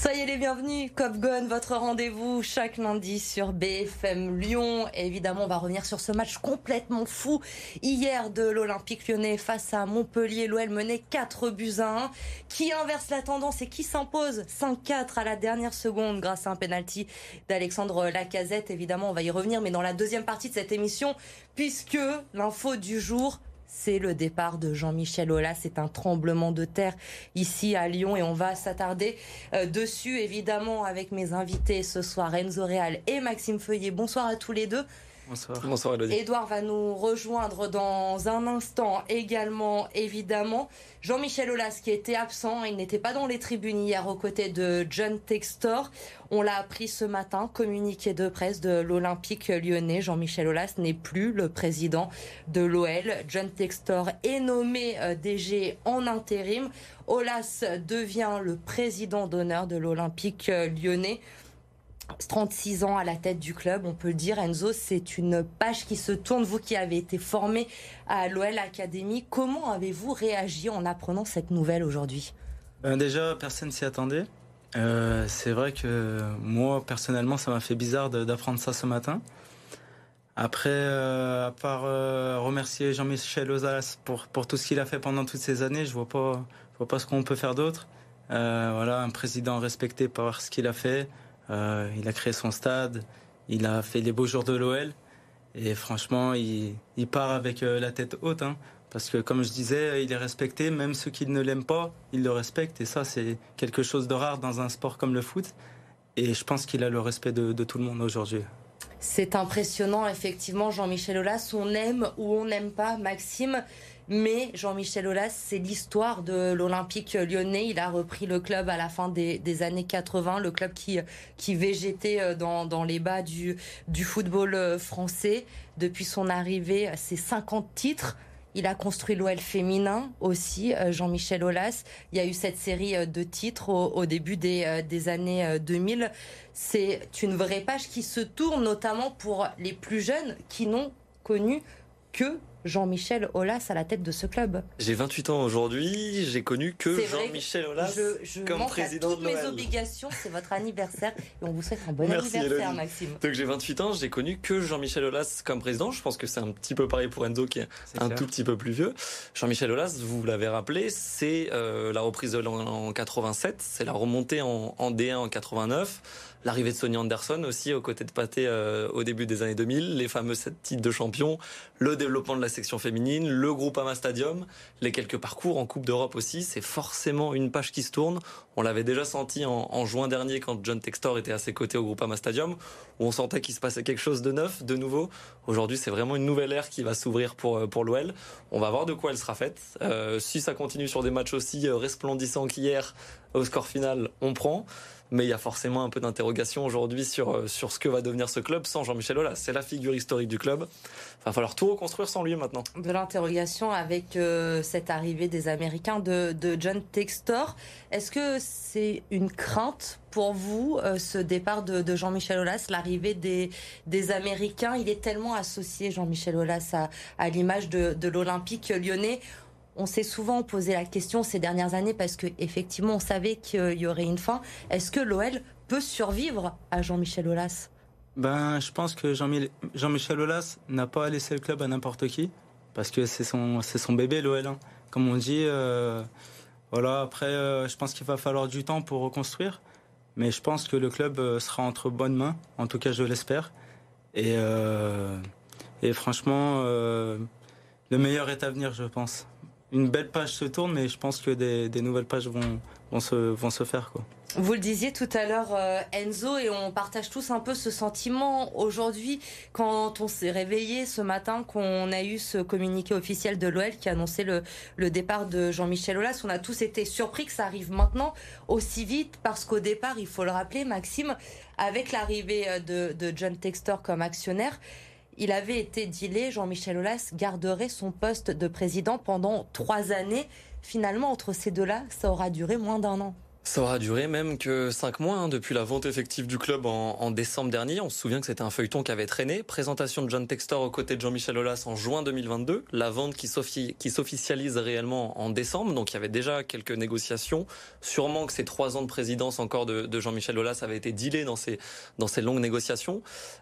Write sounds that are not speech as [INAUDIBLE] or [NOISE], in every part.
Soyez les bienvenus, Cop Gun, votre rendez-vous chaque lundi sur BFM Lyon. évidemment, on va revenir sur ce match complètement fou hier de l'Olympique lyonnais face à Montpellier. L'OL menait 4 buts à 1. Qui inverse la tendance et qui s'impose 5-4 à la dernière seconde grâce à un penalty d'Alexandre Lacazette. Évidemment, on va y revenir, mais dans la deuxième partie de cette émission, puisque l'info du jour, c'est le départ de Jean-Michel Aulas. C'est un tremblement de terre ici à Lyon et on va s'attarder euh, dessus évidemment avec mes invités ce soir, Enzo Real et Maxime Feuillet. Bonsoir à tous les deux. Bonsoir. Bonsoir Elodie. Edouard va nous rejoindre dans un instant également, évidemment. Jean-Michel Aulas qui était absent, il n'était pas dans les tribunes hier aux côtés de John Textor. On l'a appris ce matin, communiqué de presse de l'Olympique lyonnais. Jean-Michel Aulas n'est plus le président de l'OL. John Textor est nommé euh, DG en intérim. Aulas devient le président d'honneur de l'Olympique euh, lyonnais. 36 ans à la tête du club, on peut le dire. Enzo, c'est une page qui se tourne. Vous qui avez été formé à l'OL Academy, comment avez-vous réagi en apprenant cette nouvelle aujourd'hui? Ben Déjà, personne s'y attendait. Euh, c'est vrai que moi, personnellement, ça m'a fait bizarre d'apprendre ça ce matin. Après, euh, à part euh, remercier Jean-Michel Ozas pour, tout ce qu'il a fait pendant toutes ces années, je vois pas, vois pas ce qu'on peut faire d'autre. voilà, un président respecté par ce qu'il a fait, euh, il a créé son stade, il a fait les beaux jours de l'OL. Et franchement, il, part avec euh, la tête haute. Hein. parce que comme je disais, il est respecté. Même ceux qui ne l'aiment pas, ils le respectent. Et ça, c'est quelque chose de rare dans un sport comme le foot. Et je pense qu'il a le respect de, de tout le monde aujourd'hui. C'est impressionnant, effectivement, Jean-Michel Aulas. On aime ou on n'aime pas Maxime. Mais Jean-Michel Aulas, c'est l'histoire de l'Olympique lyonnais. Il a repris le club à la fin des, années 80, le club qui, qui végétait euh, dans, les bas du, football euh, français. Depuis son arrivée, c'est 50 titres. Il a construit l'OL féminin aussi, euh, Jean-Michel Aulas. Il y a eu cette série de titres au, début des, des, années 2000. C'est une vraie page qui se tourne notamment pour les plus jeunes qui n'ont connu que Jean-Michel Aulas à la tête de ce club. J'ai 28 ans aujourd'hui, j'ai connu que Jean-Michel Aulas je, comme président à toutes mes obligations, c'est votre anniversaire et on vous souhaite un bon anniversaire Maxime. Donc j'ai 28 ans, j'ai connu que Jean-Michel Aulas comme président, je pense que c'est un petit peu pareil pour Enzo qui est, un tout petit peu plus vieux. Jean-Michel Aulas, vous l'avez rappelé, c'est euh, la reprise de en, 87, c'est la remontée en, en D1 en 89 l'arrivée de Sonia Anderson aussi aux côtés de Pathé euh, au début des années 2000, les fameux sept titres de champion, le développement de la section féminine, le groupe Ama Stadium, les quelques parcours en Coupe d'Europe aussi, c'est forcément une page qui se tourne. On l'avait déjà senti en, juin dernier quand John Textor était à ses côtés au groupe Ama Stadium, où on sentait qu'il se passait quelque chose de neuf, de nouveau. Aujourd'hui, c'est vraiment une nouvelle ère qui va s'ouvrir pour, euh, pour l'OL. On va voir de quoi elle sera faite. Euh, si ça continue sur des matchs aussi resplendissants qu'hier, au score final, on prend mais il y a forcément un peu d'interrogation aujourd'hui sur, euh, sur ce que va devenir ce club sans Jean-Michel Aulas. C'est la figure historique du club. Il va falloir tout reconstruire sans lui maintenant. De l'interrogation avec euh, cette arrivée des Américains de, John Textor. Est-ce que c'est une crainte pour vous, euh, ce départ de, Jean-Michel Aulas, l'arrivée des, des Américains? Il est tellement associé, Jean-Michel Aulas, à, à l'image de l'Olympique lyonnais on s'est souvent posé la question ces dernières années parce que effectivement on savait qu'il y aurait une fin. Est-ce que l'OL peut survivre à Jean-Michel Aulas? Ben, je pense que Jean-Michel Aulas n'a pas laissé le club à n'importe qui parce que c'est son son bébé l'OL. Hein. Comme on dit, euh, voilà. Après, euh, je pense qu'il va falloir du temps pour reconstruire, mais je pense que le club euh, sera entre bonnes mains. En tout cas, je l'espère. Et et franchement, le meilleur est à venir, je pense une belle page se tourne, mais je pense que des, nouvelles pages vont, se, faire. Vous le disiez tout à l'heure, euh, Enzo, et on partage tous un peu ce sentiment aujourd'hui quand on s'est réveillé ce matin, qu'on a eu ce communiqué officiel de l'OL qui annonçait le, départ de Jean-Michel Aulas. On a tous été surpris que ça arrive maintenant aussi vite parce qu'au départ, il faut le rappeler, Maxime, avec l'arrivée de, de John Textor comme actionnaire, il avait été dilé, Jean-Michel Aulas garderait son poste de président pendant trois années. Finalement, entre ces deux-là, ça aura duré moins d'un an. Ça aura duré même que 5 mois hein, depuis la vente effective du club en, décembre dernier. On se souvient que c'était un feuilleton qui avait traîné. Présentation de John Textor aux côtés de Jean-Michel Aulas en juin 2022. La vente qui s'officialise réellement en décembre. Donc il y avait déjà quelques négociations. Sûrement que ces trois ans de présidence encore de, Jean-Michel Aulas avaient été dealés dans ces, dans ces longues négociations.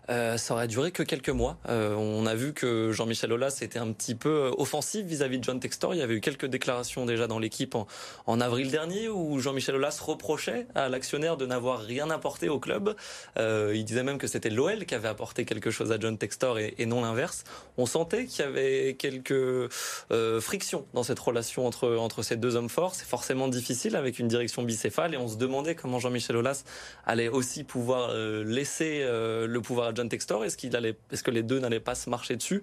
Euh, ça aurait duré que quelques mois. Euh, on a vu que Jean-Michel Aulas était un petit peu offensif vis-à-vis de John Textor. Il y avait eu quelques déclarations déjà dans l'équipe en, en avril dernier où Jean-Michel Aulas reprochait à l'actionnaire de n'avoir rien apporté au club. Euh, il disait même que c'était l'OL qui avait apporté quelque chose à John Textor et, non l'inverse. On sentait qu'il y avait quelques euh, frictions dans cette relation entre, entre ces deux hommes forts. C'est forcément difficile avec une direction bicéphale et on se demandait comment Jean-Michel Aulas allait aussi pouvoir euh, laisser le pouvoir à John Textor. Est-ce est-ce que les deux n'allaient pas se marcher dessus?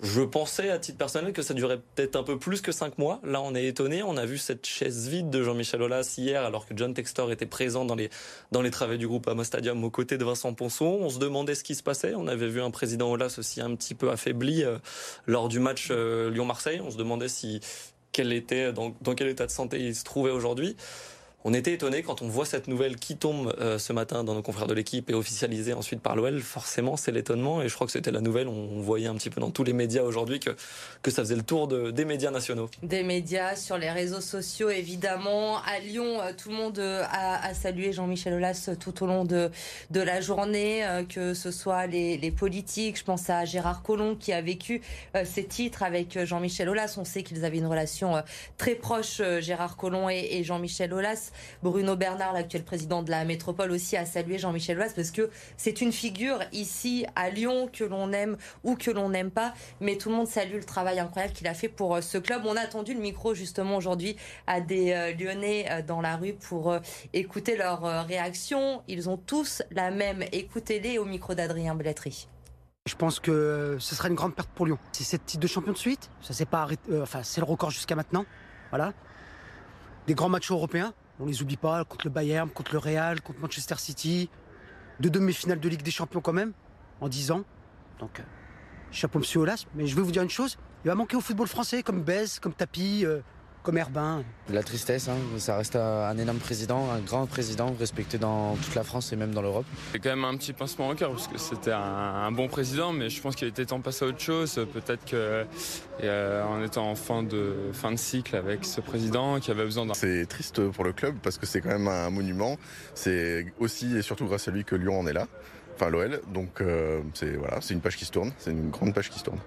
Je pensais à titre personnel que ça durait peut-être un peu plus que cinq mois. Là, on est étonné. On a vu cette chaise vide de Jean-Michel Aulas hier, alors que John Textor était présent dans les dans les travaux du groupe Amo Stadium aux côtés de Vincent Ponceau. On se demandait ce qui se passait. On avait vu un président Aulas aussi un petit peu affaibli euh, lors du match euh, Lyon-Marseille. On se demandait si quel était dans quel état de santé il se trouvait aujourd'hui. On était étonné quand on voit cette nouvelle qui tombe euh, ce matin dans nos confrères de l'équipe et officialisée ensuite par l'OL. Forcément, c'est l'étonnement et je crois que c'était la nouvelle. On voyait un petit peu dans tous les médias aujourd'hui que, que ça faisait le tour de, des médias nationaux. Des médias sur les réseaux sociaux, évidemment. À Lyon, euh, tout le monde euh, a, salué Jean-Michel Aulas tout au long de, de la journée, que ce soit les, politiques. Je pense à Gérard Collomb qui a vécu ces titres avec Jean-Michel Aulas. On sait qu'ils avaient une relation très proche, Gérard Collomb et, et Jean-Michel Aulas. Bruno Bernard, l'actuel président de la métropole, aussi a salué Jean-Michel Aulas parce que c'est une figure ici à Lyon que l'on aime ou que l'on n'aime pas, mais tout le monde salue le travail incroyable qu'il a fait pour euh, ce club. On a attendu le micro justement aujourd'hui à des euh, Lyonnais euh, dans la rue pour écouter leurs réactions. Ils ont tous la même. Écoutez-les au micro d'Adrien Belletri. Je pense que ce sera une grande perte pour Lyon. C'est cette titre de champion de suite. Ça c'est pas enfin c'est le record jusqu'à maintenant. Voilà. Des grands matchs européens. On les oublie pas, contre le Bayern, contre le Real, contre Manchester City. Deux demi-finales de Ligue des Champions quand même, en 10 ans. Donc, euh, chapeau monsieur Olas. Mais je vais vous dire une chose, il va manquer au football français comme Bez, comme Tapi, euh, comme Herbin. La tristesse, hein. ça reste un énorme président, un grand président, respecté dans toute la France et même dans l'Europe. C'est quand même un petit pincement au cœur parce que c'était un, bon président, mais je pense qu'il était temps de passer à autre chose. Peut-être qu'en euh, étant en fin de, fin de cycle avec ce président qui avait besoin d'un. C'est triste pour le club parce que c'est quand même un monument. C'est aussi et surtout grâce à lui que Lyon en est là, enfin l'OL. Donc euh, c'est voilà, c'est une page qui se tourne, c'est une grande page qui se tourne.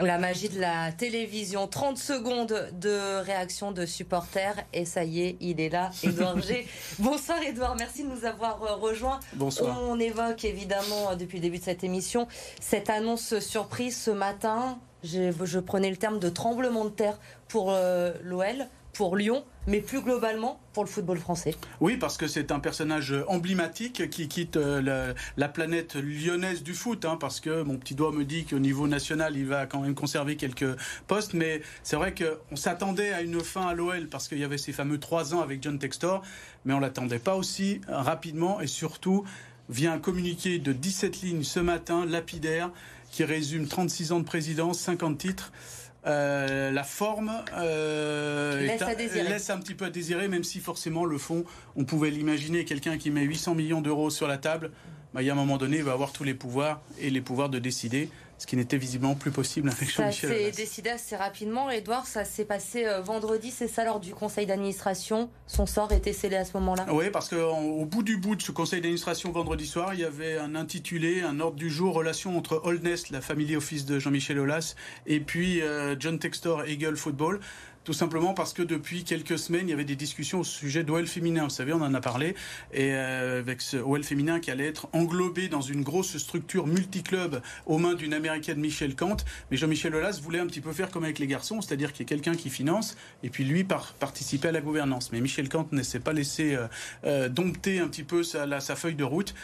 La magie de la télévision. 30 secondes de réaction de supporters. Et ça y est, il est là, Edouard G. [LAUGHS] Bonsoir Edouard, merci de nous avoir euh, rejoints. Bonsoir. On évoque évidemment euh, depuis le début de cette émission cette annonce surprise ce matin. Je, je prenais le terme de tremblement de terre pour euh, l'OL pour Lyon, mais plus globalement pour le football français. Oui, parce que c'est un personnage emblématique qui quitte euh, la, planète lyonnaise du foot, hein, parce que mon petit doigt me dit qu'au niveau national, il va quand même conserver quelques postes, mais c'est vrai qu'on s'attendait à une fin à l'OL parce qu'il y avait ces fameux trois ans avec John Textor, mais on l'attendait pas aussi rapidement et surtout via un communiqué de 17 lignes ce matin, lapidaire, qui résume 36 ans de présidence, 50 titres. Euh, la forme euh, laisse, un petit peu à désirer, même si forcément le fond, on pouvait l'imaginer, quelqu'un qui met 800 millions d'euros sur la table, bah, il y a un moment donné, il va avoir tous les pouvoirs et les pouvoirs de décider ce qui n'était visiblement plus possible avec Jean-Michel. Ça s'est décidé assez rapidement. Edouard, ça s'est passé euh, vendredi, c'est ça, lors du conseil d'administration. Son sort était scellé à ce moment-là Oui, parce qu'au bout du bout de ce conseil d'administration vendredi soir, il y avait un intitulé, un ordre du jour, relation entre Oldness, la famille office de Jean-Michel Aulas, et puis euh, John Textor, Eagle Football. Tout simplement parce que depuis quelques semaines, il y avait des discussions au sujet d'OL féminin. Vous savez, on en a parlé. Et euh, avec ce OL féminin qui allait être englobé dans une grosse structure multiclub aux mains d'une américaine Michel Kant. Mais Jean-Michel Aulas voulait un petit peu faire comme avec les garçons, c'est-à-dire qu'il y ait quelqu'un qui finance et puis lui par, participer à la gouvernance. Mais Michel Kant ne s'est pas laissé euh, euh, dompter un petit peu sa, sa feuille de route.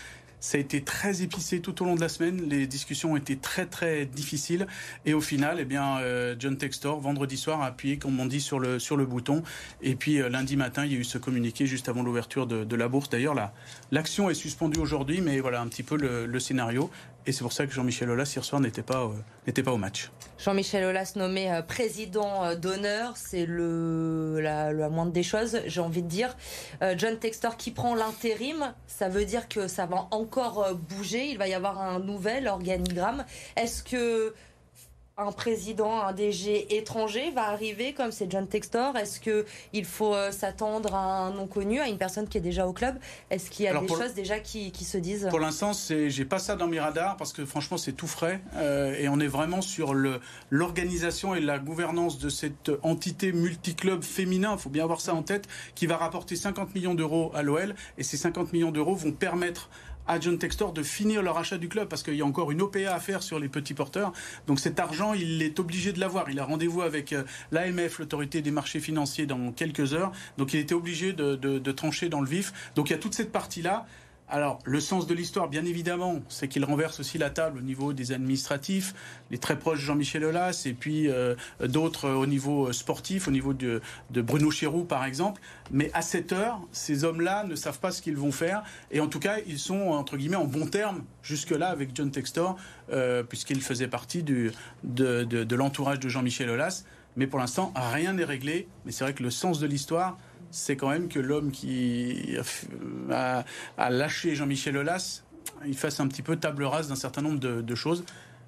Ça a été très épicé tout au long de la semaine. Les discussions ont été très très difficiles. Et au final, eh bien, euh, John Textor, vendredi soir, a appuyé, comme on dit, sur le, sur le bouton. Et puis euh, lundi matin, il y a eu ce communiqué juste avant l'ouverture de, la bourse. D'ailleurs, l'action est suspendue aujourd'hui, mais voilà un petit peu le, scénario. Et c'est pour ça que Jean-Michel Aulas hier soir n'était pas, n'était pas au match. Jean-Michel Aulas nommé président d'honneur, c'est le la, la, moindre des choses, j'ai envie de dire. John Textor qui prend l'intérim, ça veut dire que ça va encore bouger, il va y avoir un nouvel organigramme. Est-ce que un président, un DG étranger va arriver comme c'est John Textor Est-ce que il faut euh, s'attendre à un non connu, à une personne qui est déjà au club? Est-ce qu'il y a des choses déjà qui, se disent? Pour l'instant, j'ai pas ça dans mes radars parce que franchement, c'est tout frais euh, et on est vraiment sur l'organisation et la gouvernance de cette entité multiclub féminin. Il faut bien avoir ça en tête, qui va rapporter 50 millions d'euros à l'OL et ces 50 millions d'euros vont permettre à John Textor de finir leur achat du club parce qu'il y a encore une OPA à faire sur les petits porteurs. Donc cet argent, il est obligé de l'avoir. Il a rendez-vous avec euh, l'AMF, l'autorité des marchés financiers, dans quelques heures. Donc il était obligé de, de trancher dans le vif. Donc il y a toute cette partie-là. Alors, le sens de l'histoire, bien évidemment, c'est qu'il renverse aussi la table au niveau des administratifs, les très proches de Jean-Michel Aulas, et puis euh, d'autres au niveau sportif, au niveau de, Bruno Chéroux, par exemple. Mais à cette heure, ces hommes-là ne savent pas ce qu'ils vont faire, et en tout cas, ils sont, entre guillemets, en bon terme jusque-là avec John Textor, euh, puisqu'il faisait partie de, de l'entourage de Jean-Michel Aulas. Mais pour l'instant, rien n'est réglé. Mais c'est vrai que le sens de l'histoire, c'est quand même que l'homme qui a, lâché Jean-Michel Aulas, il fasse un petit peu table rase d'un certain nombre de, choses.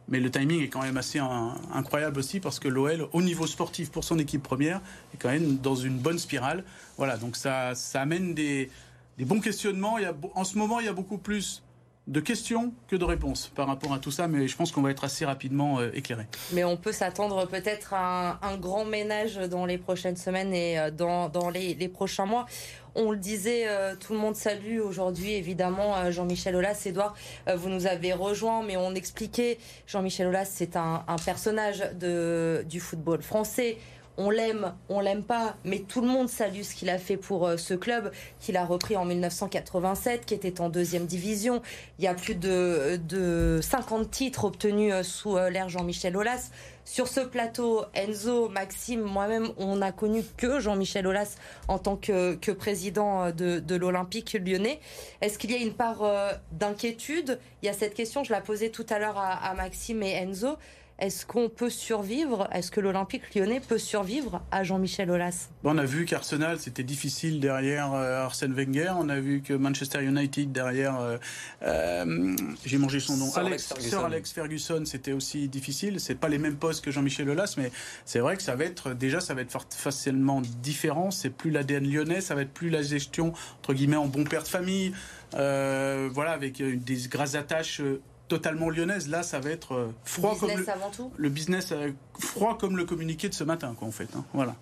Mais le timing est quand même assez incroyable aussi parce que l'OL, au niveau sportif pour son équipe première, est quand même dans une bonne spirale. Voilà, donc ça, ça amène des, bons questionnements. A, en ce moment, il y a beaucoup plus de questions que de réponses par rapport à tout ça, mais je pense qu'on va être assez rapidement euh, éclairé. Mais on peut s'attendre peut-être à un, grand ménage dans les prochaines semaines et euh, dans, les, prochains mois. On le disait, euh, tout le monde salue aujourd'hui évidemment Jean-Michel Aulas. Edouard, vous nous avez rejoint, mais on expliquait, Jean-Michel Aulas, c'est un, un, personnage de, du football français on l'aime, on l'aime pas, mais tout le monde salue ce qu'il a fait pour euh, ce club qu'il a repris en 1987, qui était en deuxième division. Il y a plus de, de 50 titres obtenus euh, sous euh, l'ère Jean-Michel Aulas. Sur ce plateau, Enzo, Maxime, moi-même, on n'a connu que Jean-Michel Aulas en tant que, président de, l'Olympique lyonnais. Est-ce qu'il y a une part d'inquiétude? Il y a cette question, je la posais tout à l'heure à Maxime et Enzo. Est-ce qu'on peut survivre? Est-ce que l'Olympique lyonnais peut survivre à Jean-Michel Aulas? On a vu qu'Arsenal, c'était difficile derrière euh, Arsène Wenger. On a vu que Manchester United, derrière, euh, euh, j'ai mangé son nom, Sir Alex, Ferguson, Alex Ferguson c'était aussi difficile. C'est pas les mêmes postes que Jean-Michel Aulas, mais c'est vrai que ça va être, déjà, ça va être facilement différent. C'est plus l'ADN lyonnais, ça va être plus la gestion, entre guillemets, en bon père de famille. voilà, avec des grâces attaches totalement lyonnaise. Là, ça va être euh, froid comme le, avant tout. le business euh, froid comme le communiqué de ce matin, quoi, en fait. Hein. Voilà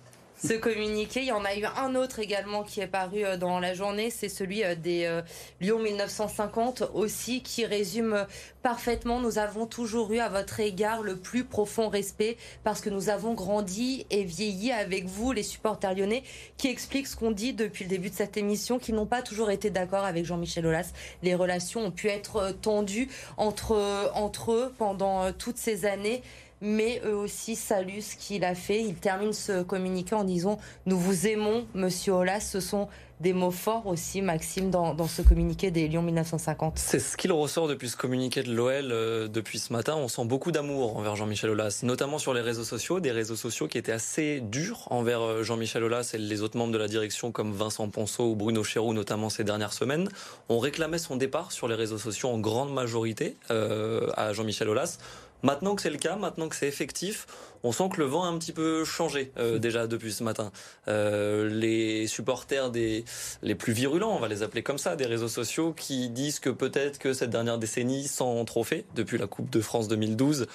ce communiqué. Il y en a eu un autre également qui est paru euh, dans la journée, c'est celui des Lyon 1950 aussi, qui résume parfaitement. Nous avons toujours eu à votre égard le plus profond respect parce que nous avons grandi et vieilli avec vous, les supporters lyonnais, qui explique ce qu'on dit depuis le début de cette émission, qui n'ont pas toujours été d'accord avec Jean-Michel Aulas. Les relations ont pu être tendues entre, entre eux pendant toutes ces années mais eux aussi saluent ce qu'il a fait. Il termine ce communiqué en disant Nous vous aimons, monsieur Olas. Ce sont des mots forts aussi, Maxime, dans, ce communiqué des Lions 1950. C'est ce qu'il ressort depuis ce communiqué de l'OL euh, depuis ce matin. On sent beaucoup d'amour envers Jean-Michel Aulas, notamment sur les réseaux sociaux, des réseaux sociaux qui étaient assez durs envers euh, Jean-Michel Aulas et les autres membres de la direction comme Vincent Ponceau ou Bruno Chéroux, notamment ces dernières semaines. On réclamait son départ sur les réseaux sociaux en grande majorité euh, à Jean-Michel Aulas. Maintenant que c'est le cas, maintenant que c'est effectif, on sent que le vent a un petit peu changé euh, déjà depuis ce matin. Euh, les supporters des les plus virulents, on va les appeler comme ça, des réseaux sociaux, qui disent que peut-être que cette dernière décennie sans trophée depuis la Coupe de France 2012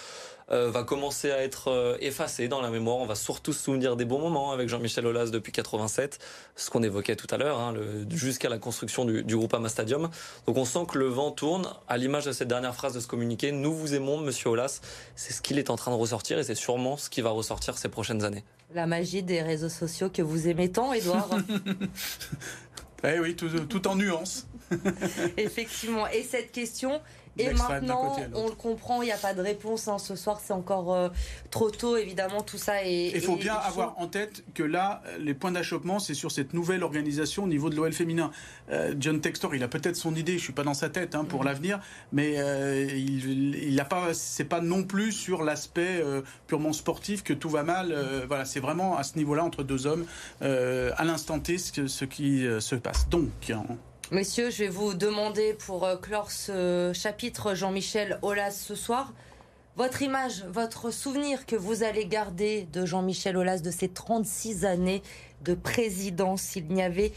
euh, va commencer à être euh, effacé dans la mémoire. On va surtout se souvenir des bons moments avec Jean-Michel Aulas depuis 87, ce qu'on évoquait tout à l'heure, hein, jusqu'à la construction du, du Groupama Stadium. Donc on sent que le vent tourne. À l'image de cette dernière phrase de ce communiqué, nous vous aimons, Monsieur Aulas. C'est ce qu'il est en train de ressortir et c'est sûrement ce qui va ressortir ces prochaines années. La magie des réseaux sociaux que vous aimez tant, Edouard. [LAUGHS] eh oui, tout, tout en nuances. [LAUGHS] Effectivement. Et cette question, Et maintenant, on le comprend, il n'y a pas de réponse. Hein. Ce soir, c'est encore euh, trop tôt, évidemment, tout ça est. Il faut bien avoir en tête que là, les points d'achoppement, c'est sur cette nouvelle organisation au niveau de l'OL féminin. Euh, John Textor, il a peut-être son idée, je ne suis pas dans sa tête hein, pour mm. l'avenir, mais euh, il n'a pas, c'est pas non plus sur l'aspect purement sportif que tout va mal. voilà, c'est vraiment à ce niveau-là entre deux hommes, à l'instant T, ce, ce qui se passe. Donc. Messieurs, je vais vous demander pour euh, clore ce chapitre Jean-Michel Aulas ce soir, votre image, votre souvenir que vous allez garder de Jean-Michel Aulas de ses 36 années de présidence. Il n'y avait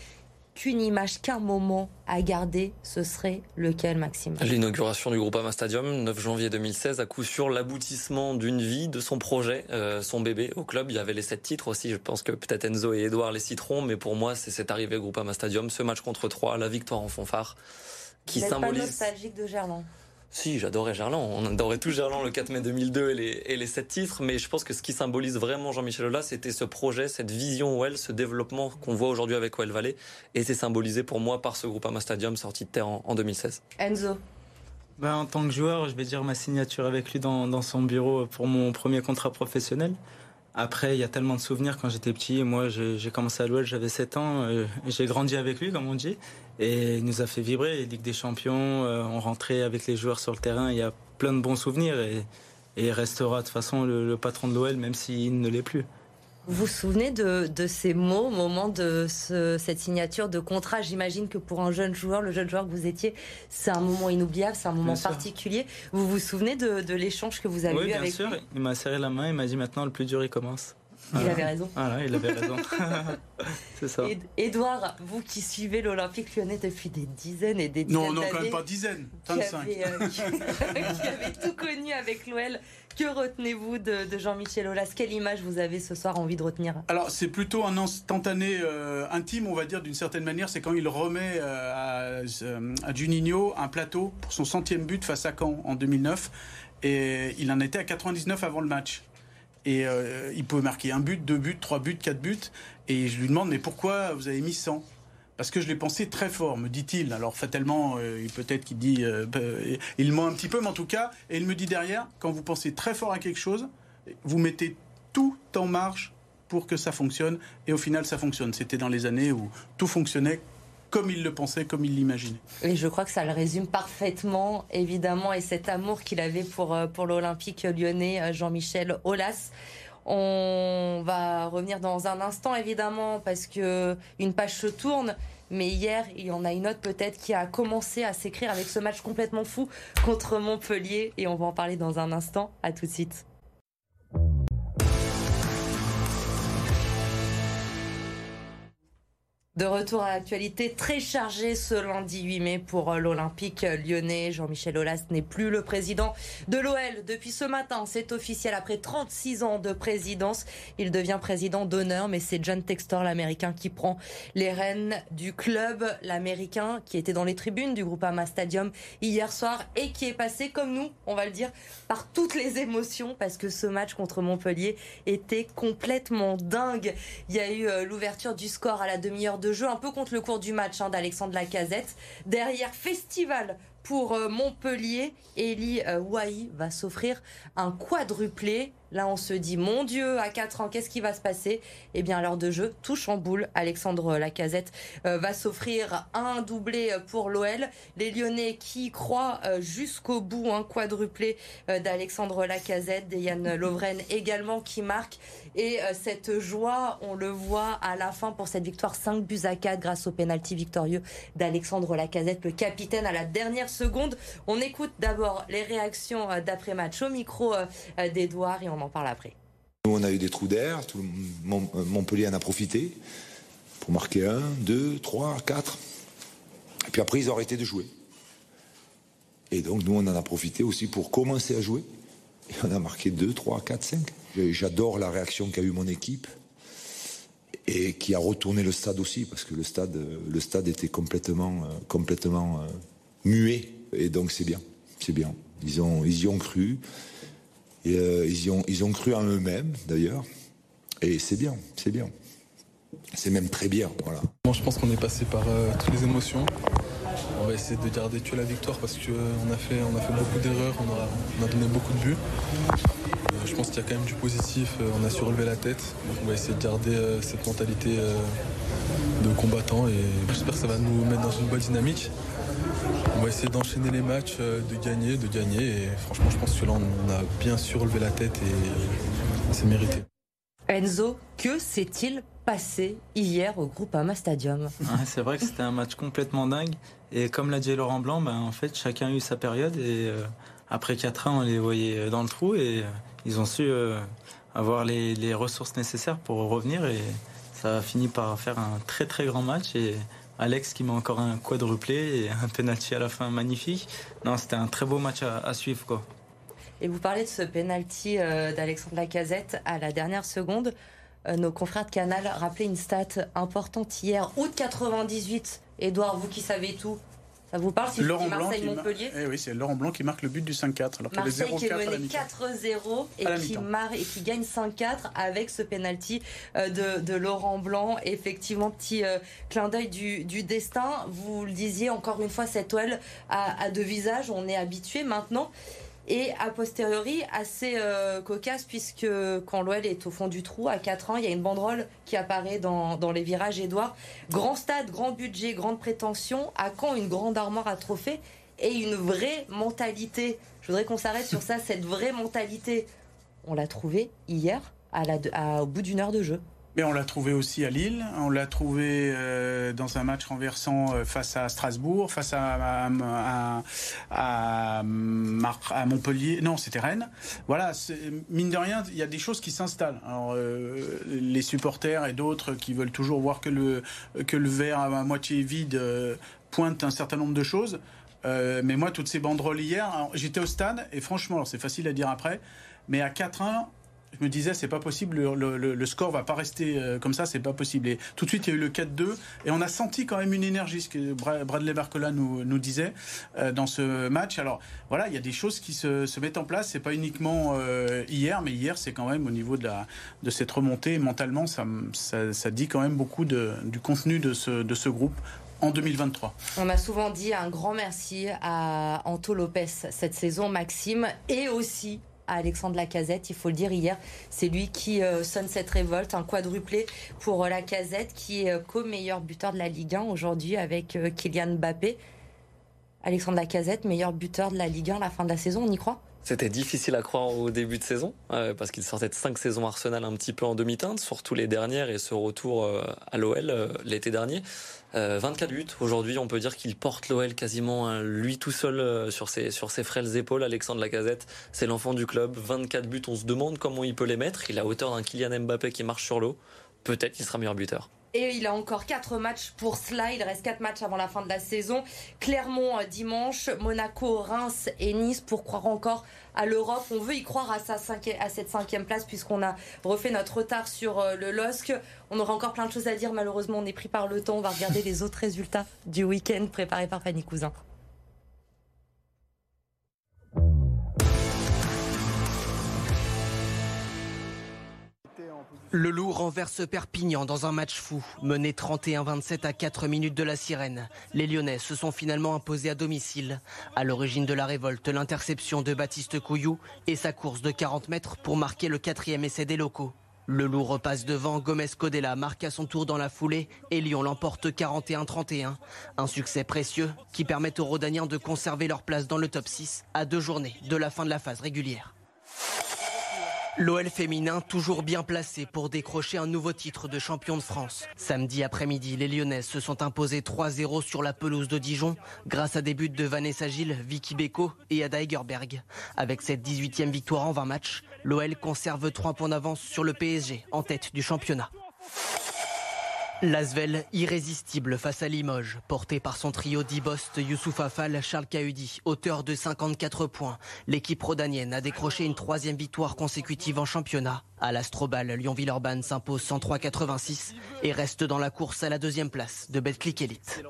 qu'une image, qu'un moment à garder, ce serait lequel, Maxime? L'inauguration du Groupama Stadium, 9 janvier 2016, à coup sûr l'aboutissement d'une vie, de son projet, euh, son bébé au club. Il y avait les sept titres aussi. Je pense que peut-être Enzo et Edouard les citeront, mais pour moi, c'est cette arrivée au Groupama Stadium, ce match contre 3, la victoire en fanfare, qui Vous symbolise. Pas nostalgique de Gerland? Si, j'adorais Gerland. On adorait tout Gerland le 4 mai 2002 et les, et les 7 titres. Mais je pense que ce qui symbolise vraiment Jean-Michel Aulas, c'était ce projet, cette vision OL, ce développement qu'on voit aujourd'hui avec OL Valley. Et c'est symbolisé pour moi par ce groupe Ama Stadium sorti de terre en, 2016. Enzo ben, En tant que joueur, je vais dire ma signature avec lui dans, dans son bureau pour mon premier contrat professionnel. Après, il y a tellement de souvenirs quand j'étais petit. Moi, j'ai commencé à l'OL, j'avais 7 ans. Euh, j'ai grandi avec lui, comme on dit. Et il nous a fait vibrer. Ligue des Champions, euh, on rentrait avec les joueurs sur le terrain. Il y a plein de bons souvenirs. Et, il restera de toute façon le patron de l'OL, même s'il ne l'est plus. Vous vous souvenez de, ces mots au moment de cette signature de contrat? J'imagine que pour un jeune joueur, le jeune joueur que vous étiez, c'est un moment inoubliable, c'est un moment particulier. Vous vous souvenez de, l'échange que vous avez eu avec lui? Oui, bien sûr. Il m'a serré la main, il m'a dit maintenant le plus dur il commence. Il avait raison. Voilà, il avait raison. [LAUGHS] c'est ça. Edouard, vous qui suivez l'Olympique lyonnais depuis des dizaines et des dizaines Non, non, quand même pas dizaines, 25. Qui avait, euh, [LAUGHS] qui avait tout connu avec l'OL que retenez-vous de, Jean-Michel Aulas? Quelle image vous avez ce soir envie de retenir? Alors, c'est plutôt un instantané euh, intime, on va dire, d'une certaine manière. C'est quand il remet euh, à, Juninho un plateau pour son centième but face à Caen en 2009. Et il en était à 99 avant le match. Et euh, il pouvait marquer un but, deux buts, trois buts, quatre buts. Et je lui demande, mais pourquoi vous avez mis 100 parce que je l'ai pensé très fort, me dit-il. Alors fatalement, euh, peut-être qu'il dit, euh, bah, il ment un petit peu, mais en tout cas, et il me dit derrière, quand vous pensez très fort à quelque chose, vous mettez tout en marche pour que ça fonctionne, et au final, ça fonctionne. C'était dans les années où tout fonctionnait comme il le pensait, comme il l'imaginait. Et je crois que ça le résume parfaitement, évidemment, et cet amour qu'il avait pour, euh, pour l'Olympique lyonnais, Jean-Michel Aulas. On va revenir dans un instant, évidemment, parce que une page se tourne. Mais hier, il y en a une autre peut-être qui a commencé à s'écrire avec ce match complètement fou contre Montpellier. Et on va en parler dans un instant. À tout de suite. De retour à l'actualité très chargée ce lundi 8 mai pour euh, l'Olympique lyonnais. Jean-Michel Aulas n'est plus le président de l'OL depuis ce matin. C'est officiel après 36 ans de présidence. Il devient président d'honneur, mais c'est John Textor, l'Américain, qui prend les rênes du club. L'Américain qui était dans les tribunes du groupe Ama Stadium hier soir et qui est passé, comme nous, on va le dire, par toutes les émotions parce que ce match contre Montpellier était complètement dingue. Il y a eu euh, l'ouverture du score à la demi-heure de jeu, un peu contre le cours du match hein, d'Alexandre Lacazette. Derrière, festival pour euh, Montpellier. Eli euh, Wai va s'offrir un quadruplé Là, on se dit, mon Dieu, à 4 ans, qu'est-ce qui va se passer? Eh bien, l'heure de jeu, touche en boule. Alexandre Lacazette euh, va s'offrir un doublé pour l'OL. Les Lyonnais qui croient euh, jusqu'au bout, un quadruplé euh, d'Alexandre Lacazette, Yann Lovren également qui marque. Et cette joie, on le voit à la fin pour cette victoire 5 buts à 4 grâce au pénalty victorieux d'Alexandre Lacazette, le capitaine à la dernière seconde. On écoute d'abord les réactions d'après-match au micro d'Edouard et on parle après. Nous, on a eu des trous d'air, tout Montpellier en a profité pour marquer un, deux, trois, quatre. Et puis après, ils ont arrêté de jouer. Et donc, nous, on en a profité aussi pour commencer à jouer. Et on a marqué deux, trois, quatre, cinq. J'adore la réaction qu'a eu mon équipe et qui a retourné le stade aussi, parce que le stade, le stade était complètement, euh, complètement euh, muet. Et donc, c'est bien. C'est bien. Ils, ont, ils y ont cru. Et, euh, ils, ont, ils ont cru en eux-mêmes, d'ailleurs. Et c'est bien, c'est bien. C'est même très bien, voilà. Moi, je pense qu'on est passé par euh, toutes les émotions. on va essayer de garder que la victoire parce qu'on a fait, a fait beaucoup d'erreurs, on a, donné beaucoup de buts. je pense qu'il y a quand même du positif, on a su relever la tête. on va essayer de garder cette mentalité de combattant et j'espère que ça va nous mettre dans une bonne dynamique. On va essayer d'enchaîner les matchs, euh, de gagner, de gagner. Et franchement, je pense que là, on a bien su relever la tête et c'est mérité. Enzo, que s'est-il passé hier au groupe Ama Stadium? C'est vrai que c'était un match complètement dingue. Et comme l'a dit Laurent Blanc, ben, en fait, chacun a eu sa période. Et euh, après 4 ans, on les voyait dans le trou. Et euh, ils ont su avoir les, les, ressources nécessaires pour revenir. Et ça a fini par faire un très très grand match. Et Alex qui met encore un quadruplé et un penalty à la fin magnifique. Non, c'était un très beau match à, suivre. Quoi. Et vous parlez de ce penalty euh, d'Alexandre Lacazette à la dernière seconde. Euh, nos confrères de Canal rappelaient une stat importante hier, août 98. Edouard, vous qui savez tout, ça vous parle si Laurent Marseille-Montpellier eh Oui, c'est Laurent Blanc qui marque le but du 5-4. Alors Marseille qui est mené 4-0 et, qui marque, et qui gagne 5-4 avec ce penalty euh, de, de, Laurent Blanc. Effectivement, petit euh, clin d'œil du, du, destin. Vous le disiez encore une fois, cette OL a, a deux visages. On est habitué maintenant et a posteriori assez euh, cocasse puisque quand l'OL est au fond du trou à 4 ans, il y a une banderole qui apparaît dans, dans les virages Édouard. Grand stade, grand budget, grande prétention, à quand une grande armoire à trophées et une vraie mentalité? Je voudrais qu'on s'arrête sur ça, cette vraie mentalité. On l'a trouvée hier à la, au bout d'une heure de jeu. Mais on l'a trouvé aussi à Lille, on l'a trouvé euh, dans un match renversant euh, face à Strasbourg, face à, Montpellier. Non, c'était Rennes. Voilà, mine de rien, il y a des choses qui s'installent. Euh, les supporters et d'autres qui veulent toujours voir que le, que le verre à moitié vide pointe un certain nombre de choses. mais moi, toutes ces banderoles hier, j'étais au stade et franchement, c'est facile à dire après, mais à 4-1, je me disais c'est pas possible, le, le, le, score va pas rester euh, comme ça, c'est pas possible. Et tout de suite il y a eu le 4-2 et on a senti quand même une énergie, ce que Bradley Barcola nous, disait euh, dans ce match. Alors voilà, il y a des choses qui se, mettent en place. C'est pas uniquement euh, hier, mais hier c'est quand même au niveau de, cette remontée mentalement, ça, dit quand même beaucoup du contenu de ce, de ce groupe en 2023. On a souvent dit un grand merci à Anto Lopez cette saison, Maxime, et aussi à Alexandre Lacazette, il faut le dire hier. C'est lui qui euh, sonne cette révolte, un quadruplé pour euh, Lacazette qui est euh, co-meilleur buteur de la Ligue 1 aujourd'hui avec Kylian Mbappé. Alexandre Lacazette, meilleur buteur de la Ligue 1 à la fin de la saison, on y croit? C'était difficile à croire au début de saison, parce qu'il sortait de cinq saisons Arsenal un petit peu en demi-teinte, surtout les dernières et ce retour à l'OL l'été dernier. 24 euh, buts. Aujourd'hui, on peut dire qu'il porte l'OL quasiment lui tout seul euh, sur ses, sur ses frêles épaules. Alexandre Lacazette, c'est l'enfant du club. 24 buts, on se demande comment il peut les mettre. Il a hauteur d'un Kylian Mbappé qui marche sur l'eau. Peut-être qu'il sera meilleur buteur. Et il a encore 4 matchs pour cela. Il reste 4 matchs avant la fin de la saison. Clermont euh, dimanche, Monaco, Reims et Nice pour croire encore à l'Europe. On veut y croire à, sa à cette cinquième place puisqu'on a refait notre retard sur euh, le LOSC. On aura encore plein de choses à dire. Malheureusement, on est pris par le temps. On va regarder [LAUGHS] les autres résultats du week-end préparés par Fanny Cousin. Le Loup renverse Perpignan dans un match fou. Mené 31-27 à 4 minutes de la sirène. Les Lyonnais se sont finalement imposés à domicile. À l'origine de la révolte, l'interception de Baptiste Couillou et sa course de 40 mètres pour marquer le quatrième essai des locaux. Le Loup repasse devant, Gomez Codella marque à son tour dans la foulée et Lyon l'emporte 41-31. Un succès précieux qui permet aux Rodaniens de conserver leur place dans le top 6 à deux journées de la fin de la phase régulière. L'OL féminin toujours bien placé pour décrocher un nouveau titre de champion de France. Samedi après-midi, les Lyonnaises se sont imposées 3-0 sur la pelouse de Dijon grâce à des buts de Vanessa Gilles, Vicky Beko et Ada Egerberg. Avec cette 18e victoire en 20 matchs, l'OL conserve 3 points d'avance sur le PSG en tête du championnat. L'Asvel irrésistible face à Limoges, porté par son trio d'Ibost, Youssouf Afal, Charles Cahudi, auteur de 54 points. L'équipe rodanienne a décroché une troisième victoire consécutive en championnat. À l'Astrobal, Lyon-Villeurbanne s'impose 103-86 et reste dans la course à la deuxième place de Betclic Elite.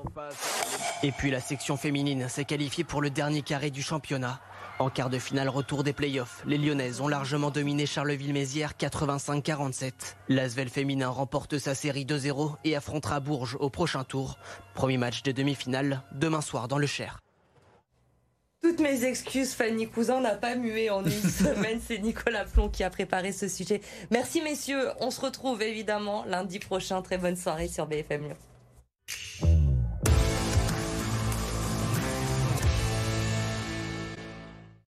Et puis la section féminine s'est qualifiée pour le dernier carré du championnat. En quart de finale retour des playoffs, les Lyonnaises ont largement dominé Charleville-Mézières 85-47. L'Asvel féminin remporte sa série 2-0 et affrontera Bourges au prochain tour. Premier match de demi-finale demain soir dans le Cher. Toutes mes excuses, Fanny Cousin n'a pas mué en une [LAUGHS] semaine. C'est Nicolas Plon qui a préparé ce sujet. Merci messieurs. On se retrouve évidemment lundi prochain. Très bonne soirée sur BFM Lyon.